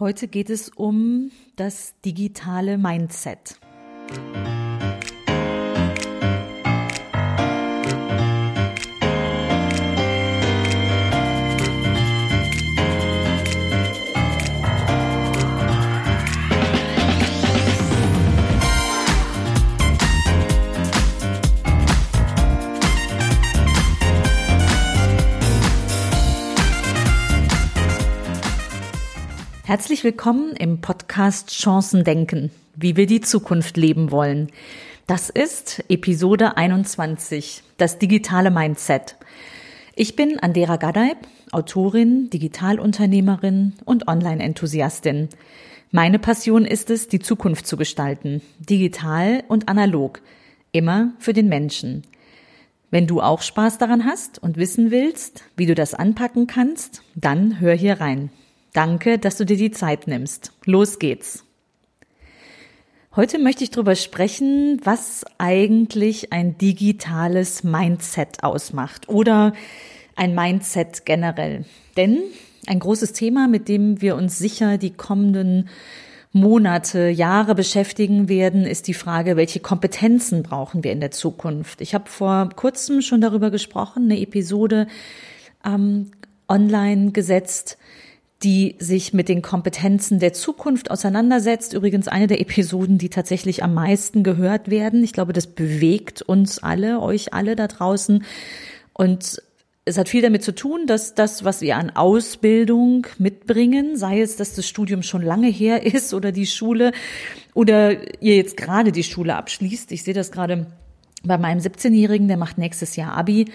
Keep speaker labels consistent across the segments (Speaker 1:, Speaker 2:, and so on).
Speaker 1: Heute geht es um das digitale Mindset. Herzlich willkommen im Podcast Chancen denken, wie wir die Zukunft leben wollen. Das ist Episode 21, das digitale Mindset. Ich bin Andera Gadeib, Autorin, Digitalunternehmerin und Online-Enthusiastin. Meine Passion ist es, die Zukunft zu gestalten, digital und analog, immer für den Menschen. Wenn du auch Spaß daran hast und wissen willst, wie du das anpacken kannst, dann hör hier rein. Danke, dass du dir die Zeit nimmst. Los geht's. Heute möchte ich darüber sprechen, was eigentlich ein digitales Mindset ausmacht oder ein Mindset generell. Denn ein großes Thema, mit dem wir uns sicher die kommenden Monate, Jahre beschäftigen werden, ist die Frage, welche Kompetenzen brauchen wir in der Zukunft. Ich habe vor kurzem schon darüber gesprochen, eine Episode ähm, online gesetzt, die sich mit den Kompetenzen der Zukunft auseinandersetzt. Übrigens eine der Episoden, die tatsächlich am meisten gehört werden. Ich glaube, das bewegt uns alle, euch alle da draußen. Und es hat viel damit zu tun, dass das, was wir an Ausbildung mitbringen, sei es, dass das Studium schon lange her ist oder die Schule oder ihr jetzt gerade die Schule abschließt. Ich sehe das gerade bei meinem 17-Jährigen, der macht nächstes Jahr Abi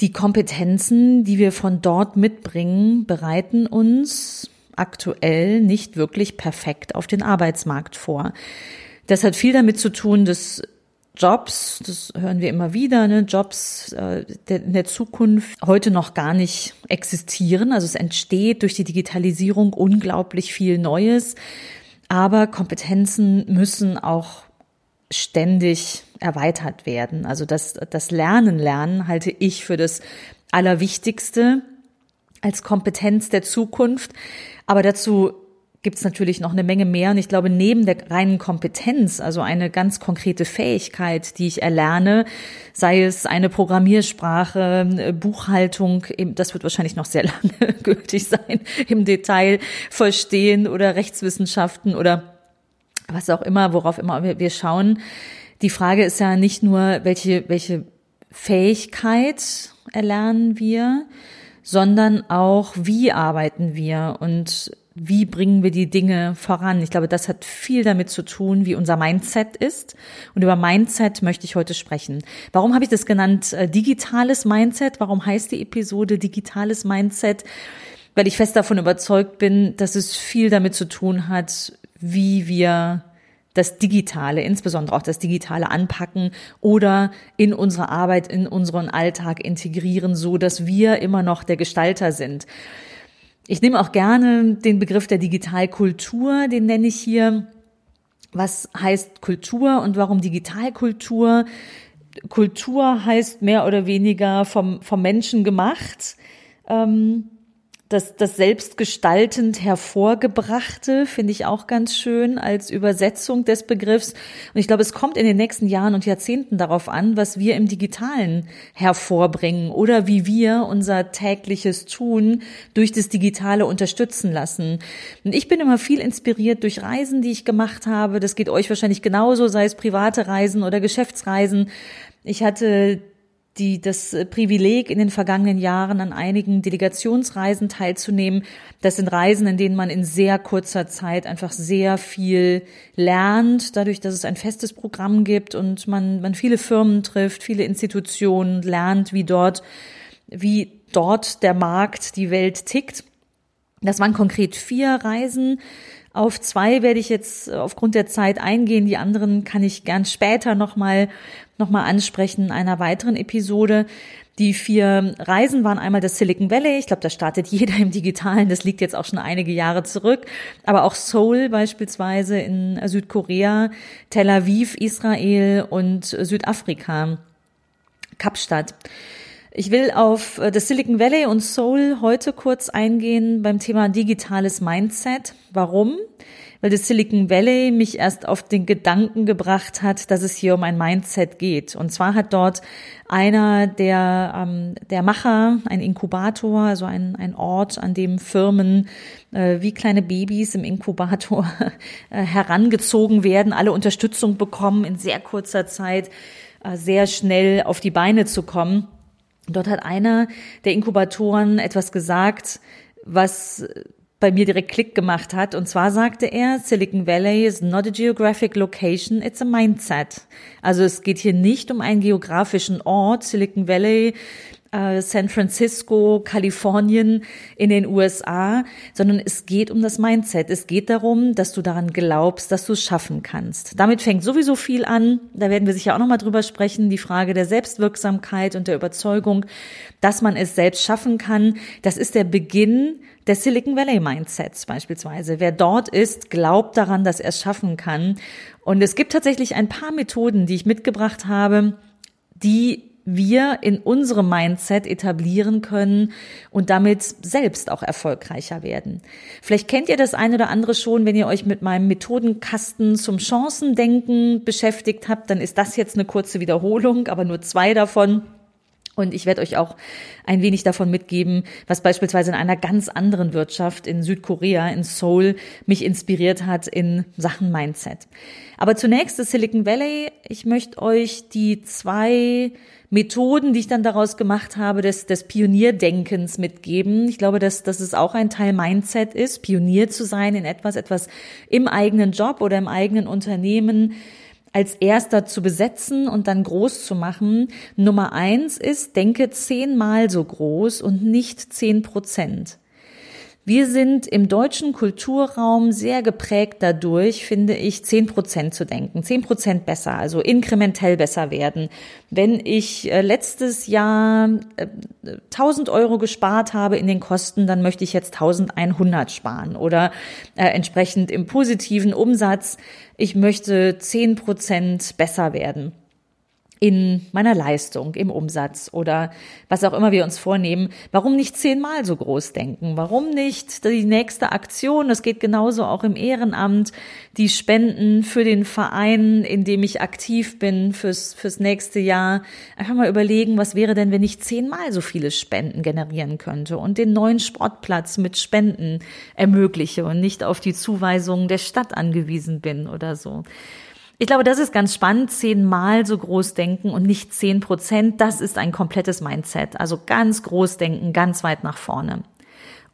Speaker 1: die Kompetenzen, die wir von dort mitbringen, bereiten uns aktuell nicht wirklich perfekt auf den Arbeitsmarkt vor. Das hat viel damit zu tun, dass Jobs, das hören wir immer wieder, ne, Jobs äh, in der Zukunft heute noch gar nicht existieren. Also es entsteht durch die Digitalisierung unglaublich viel Neues, aber Kompetenzen müssen auch ständig erweitert werden. Also das, das Lernen lernen halte ich für das Allerwichtigste als Kompetenz der Zukunft. Aber dazu gibt es natürlich noch eine Menge mehr. Und ich glaube, neben der reinen Kompetenz, also eine ganz konkrete Fähigkeit, die ich erlerne, sei es eine Programmiersprache, Buchhaltung, das wird wahrscheinlich noch sehr lange gültig sein, im Detail verstehen oder Rechtswissenschaften oder was auch immer, worauf immer wir schauen. Die Frage ist ja nicht nur, welche, welche Fähigkeit erlernen wir, sondern auch, wie arbeiten wir und wie bringen wir die Dinge voran. Ich glaube, das hat viel damit zu tun, wie unser Mindset ist. Und über Mindset möchte ich heute sprechen. Warum habe ich das genannt? Äh, digitales Mindset. Warum heißt die Episode digitales Mindset? Weil ich fest davon überzeugt bin, dass es viel damit zu tun hat, wie wir das Digitale, insbesondere auch das Digitale anpacken oder in unsere Arbeit, in unseren Alltag integrieren, so dass wir immer noch der Gestalter sind. Ich nehme auch gerne den Begriff der Digitalkultur, den nenne ich hier. Was heißt Kultur und warum Digitalkultur? Kultur heißt mehr oder weniger vom, vom Menschen gemacht. Ähm, das, das selbstgestaltend hervorgebrachte finde ich auch ganz schön als Übersetzung des Begriffs. Und ich glaube, es kommt in den nächsten Jahren und Jahrzehnten darauf an, was wir im Digitalen hervorbringen oder wie wir unser tägliches Tun durch das Digitale unterstützen lassen. Und ich bin immer viel inspiriert durch Reisen, die ich gemacht habe. Das geht euch wahrscheinlich genauso, sei es private Reisen oder Geschäftsreisen. Ich hatte die das äh, Privileg in den vergangenen Jahren an einigen Delegationsreisen teilzunehmen. Das sind Reisen, in denen man in sehr kurzer Zeit einfach sehr viel lernt, dadurch, dass es ein festes Programm gibt und man, man viele Firmen trifft, viele Institutionen lernt, wie dort, wie dort der Markt, die Welt tickt. Das waren konkret vier Reisen. Auf zwei werde ich jetzt aufgrund der Zeit eingehen. Die anderen kann ich gern später nochmal nochmal ansprechen in einer weiteren Episode. Die vier Reisen waren einmal das Silicon Valley. Ich glaube, da startet jeder im Digitalen. Das liegt jetzt auch schon einige Jahre zurück. Aber auch Seoul beispielsweise in Südkorea, Tel Aviv, Israel und Südafrika, Kapstadt. Ich will auf äh, das Silicon Valley und Soul heute kurz eingehen beim Thema digitales Mindset. Warum? Weil das Silicon Valley mich erst auf den Gedanken gebracht hat, dass es hier um ein Mindset geht. Und zwar hat dort einer der, ähm, der Macher, ein Inkubator, also ein, ein Ort, an dem Firmen äh, wie kleine Babys im Inkubator äh, herangezogen werden, alle Unterstützung bekommen, in sehr kurzer Zeit äh, sehr schnell auf die Beine zu kommen Dort hat einer der Inkubatoren etwas gesagt, was bei mir direkt Klick gemacht hat. Und zwar sagte er, Silicon Valley is not a geographic location, it's a mindset. Also es geht hier nicht um einen geografischen Ort. Silicon Valley äh, San Francisco, Kalifornien in den USA, sondern es geht um das Mindset. Es geht darum, dass du daran glaubst, dass du es schaffen kannst. Damit fängt sowieso viel an. Da werden wir sicher auch nochmal drüber sprechen. Die Frage der Selbstwirksamkeit und der Überzeugung, dass man es selbst schaffen kann. Das ist der Beginn des Silicon Valley Mindsets beispielsweise. Wer dort ist, glaubt daran, dass er es schaffen kann. Und es gibt tatsächlich ein paar Methoden, die ich mitgebracht habe, die wir in unserem Mindset etablieren können und damit selbst auch erfolgreicher werden. Vielleicht kennt ihr das eine oder andere schon, wenn ihr euch mit meinem Methodenkasten zum Chancendenken beschäftigt habt, dann ist das jetzt eine kurze Wiederholung, aber nur zwei davon. Und ich werde euch auch ein wenig davon mitgeben, was beispielsweise in einer ganz anderen Wirtschaft in Südkorea, in Seoul, mich inspiriert hat in Sachen Mindset. Aber zunächst das Silicon Valley. Ich möchte euch die zwei Methoden, die ich dann daraus gemacht habe, des, des Pionierdenkens mitgeben. Ich glaube, dass, dass es auch ein Teil Mindset ist, Pionier zu sein in etwas, etwas im eigenen Job oder im eigenen Unternehmen als erster zu besetzen und dann groß zu machen. Nummer eins ist, denke zehnmal so groß und nicht zehn Prozent. Wir sind im deutschen Kulturraum sehr geprägt dadurch, finde ich, zehn Prozent zu denken. Zehn Prozent besser, also inkrementell besser werden. Wenn ich äh, letztes Jahr 1000 äh, Euro gespart habe in den Kosten, dann möchte ich jetzt 1100 sparen oder äh, entsprechend im positiven Umsatz. Ich möchte zehn Prozent besser werden in meiner Leistung, im Umsatz oder was auch immer wir uns vornehmen. Warum nicht zehnmal so groß denken? Warum nicht die nächste Aktion? Das geht genauso auch im Ehrenamt. Die Spenden für den Verein, in dem ich aktiv bin, fürs, fürs nächste Jahr. Einfach mal überlegen, was wäre denn, wenn ich zehnmal so viele Spenden generieren könnte und den neuen Sportplatz mit Spenden ermögliche und nicht auf die Zuweisungen der Stadt angewiesen bin oder so. Ich glaube, das ist ganz spannend. Zehnmal so groß denken und nicht zehn Prozent. Das ist ein komplettes Mindset. Also ganz groß denken, ganz weit nach vorne.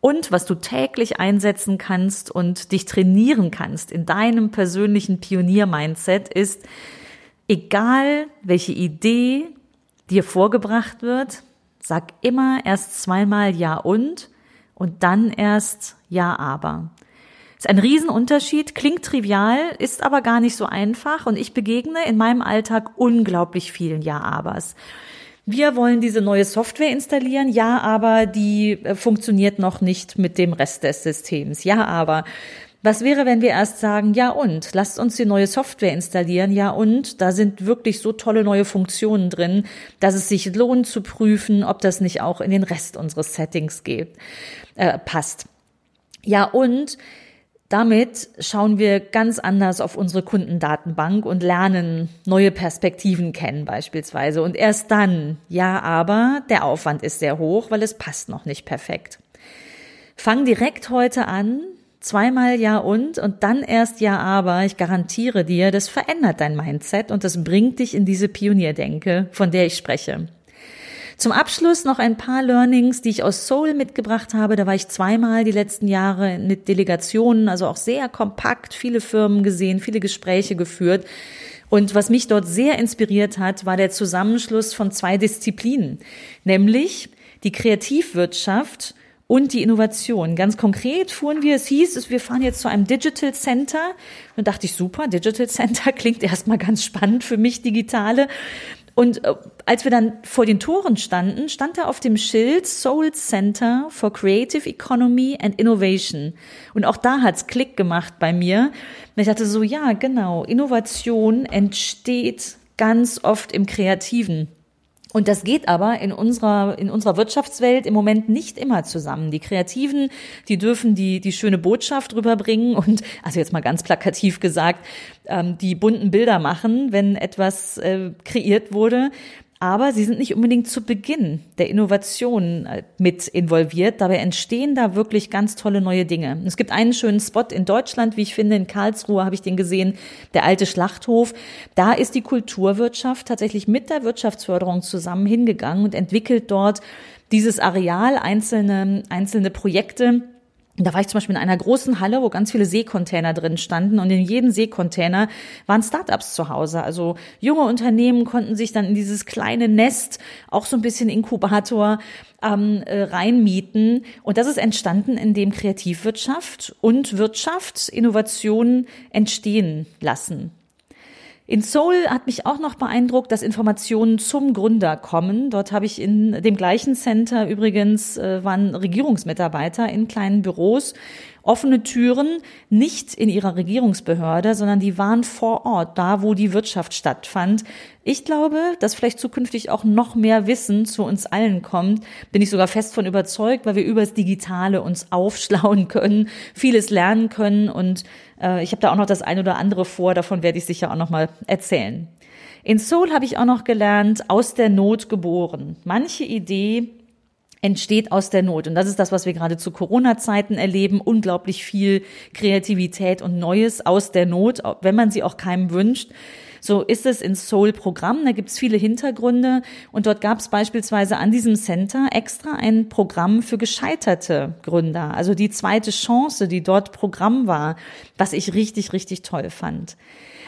Speaker 1: Und was du täglich einsetzen kannst und dich trainieren kannst in deinem persönlichen Pionier-Mindset ist, egal welche Idee dir vorgebracht wird, sag immer erst zweimal Ja und und dann erst Ja aber. Ist ein Riesenunterschied, klingt trivial, ist aber gar nicht so einfach und ich begegne in meinem Alltag unglaublich vielen Ja-Abers. Wir wollen diese neue Software installieren, ja, aber die äh, funktioniert noch nicht mit dem Rest des Systems. Ja, aber was wäre, wenn wir erst sagen, ja und, lasst uns die neue Software installieren, ja und, da sind wirklich so tolle neue Funktionen drin, dass es sich lohnt zu prüfen, ob das nicht auch in den Rest unseres Settings geht, äh, passt. Ja und, damit schauen wir ganz anders auf unsere Kundendatenbank und lernen neue Perspektiven kennen beispielsweise. Und erst dann, ja, aber der Aufwand ist sehr hoch, weil es passt noch nicht perfekt. Fang direkt heute an, zweimal ja und und dann erst ja aber. Ich garantiere dir, das verändert dein Mindset und das bringt dich in diese Pionierdenke, von der ich spreche. Zum Abschluss noch ein paar Learnings, die ich aus Seoul mitgebracht habe. Da war ich zweimal die letzten Jahre mit Delegationen, also auch sehr kompakt, viele Firmen gesehen, viele Gespräche geführt. Und was mich dort sehr inspiriert hat, war der Zusammenschluss von zwei Disziplinen, nämlich die Kreativwirtschaft und die Innovation. Ganz konkret fuhren wir, es hieß, wir fahren jetzt zu einem Digital Center. Und dachte ich, super, Digital Center klingt erstmal ganz spannend für mich, digitale. Und äh, als wir dann vor den Toren standen, stand da auf dem Schild Soul Center for Creative Economy and Innovation. Und auch da hat's Klick gemacht bei mir. Und ich dachte so, ja, genau, Innovation entsteht ganz oft im Kreativen. Und das geht aber in unserer, in unserer Wirtschaftswelt im Moment nicht immer zusammen. Die Kreativen, die dürfen die, die schöne Botschaft rüberbringen und, also jetzt mal ganz plakativ gesagt, ähm, die bunten Bilder machen, wenn etwas äh, kreiert wurde aber sie sind nicht unbedingt zu Beginn der Innovation äh, mit involviert. Dabei entstehen da wirklich ganz tolle neue Dinge. Es gibt einen schönen Spot in Deutschland, wie ich finde, in Karlsruhe habe ich den gesehen, der alte Schlachthof. Da ist die Kulturwirtschaft tatsächlich mit der Wirtschaftsförderung zusammen hingegangen und entwickelt dort dieses Areal, einzelne, einzelne Projekte, da war ich zum Beispiel in einer großen Halle, wo ganz viele Seekontainer drin standen und in jedem Seekontainer waren Startups zu Hause. Also junge Unternehmen konnten sich dann in dieses kleine Nest, auch so ein bisschen Inkubator, ähm, äh, reinmieten. Und das ist entstanden, indem Kreativwirtschaft und Wirtschaft Innovationen entstehen lassen. In Seoul hat mich auch noch beeindruckt, dass Informationen zum Gründer kommen. Dort habe ich in dem gleichen Center übrigens äh, waren Regierungsmitarbeiter in kleinen Büros offene Türen, nicht in ihrer Regierungsbehörde, sondern die waren vor Ort, da wo die Wirtschaft stattfand. Ich glaube, dass vielleicht zukünftig auch noch mehr Wissen zu uns allen kommt. Bin ich sogar fest von überzeugt, weil wir übers Digitale uns aufschlauen können, vieles lernen können und äh, ich habe da auch noch das eine oder andere vor, davon werde ich sicher auch noch mal erzählen. In Seoul habe ich auch noch gelernt, aus der Not geboren. Manche Idee entsteht aus der Not. Und das ist das, was wir gerade zu Corona-Zeiten erleben. Unglaublich viel Kreativität und Neues aus der Not, wenn man sie auch keinem wünscht. So ist es in Soul-Programm. Da gibt's viele Hintergründe. Und dort gab es beispielsweise an diesem Center extra ein Programm für gescheiterte Gründer. Also die zweite Chance, die dort Programm war, was ich richtig, richtig toll fand.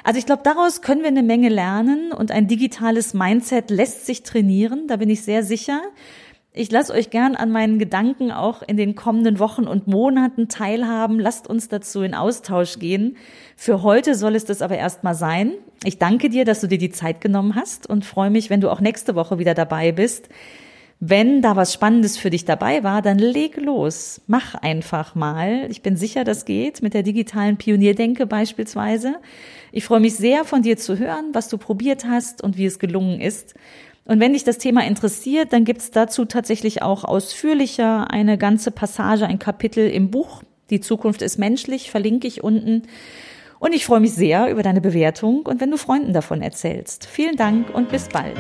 Speaker 1: Also ich glaube, daraus können wir eine Menge lernen und ein digitales Mindset lässt sich trainieren. Da bin ich sehr sicher. Ich lasse euch gern an meinen Gedanken auch in den kommenden Wochen und Monaten teilhaben. Lasst uns dazu in Austausch gehen. Für heute soll es das aber erstmal sein. Ich danke dir, dass du dir die Zeit genommen hast und freue mich, wenn du auch nächste Woche wieder dabei bist. Wenn da was Spannendes für dich dabei war, dann leg los. Mach einfach mal. Ich bin sicher, das geht mit der digitalen Pionierdenke beispielsweise. Ich freue mich sehr, von dir zu hören, was du probiert hast und wie es gelungen ist. Und wenn dich das Thema interessiert, dann gibt's dazu tatsächlich auch ausführlicher eine ganze Passage, ein Kapitel im Buch. Die Zukunft ist menschlich, verlinke ich unten. Und ich freue mich sehr über deine Bewertung und wenn du Freunden davon erzählst. Vielen Dank und bis bald.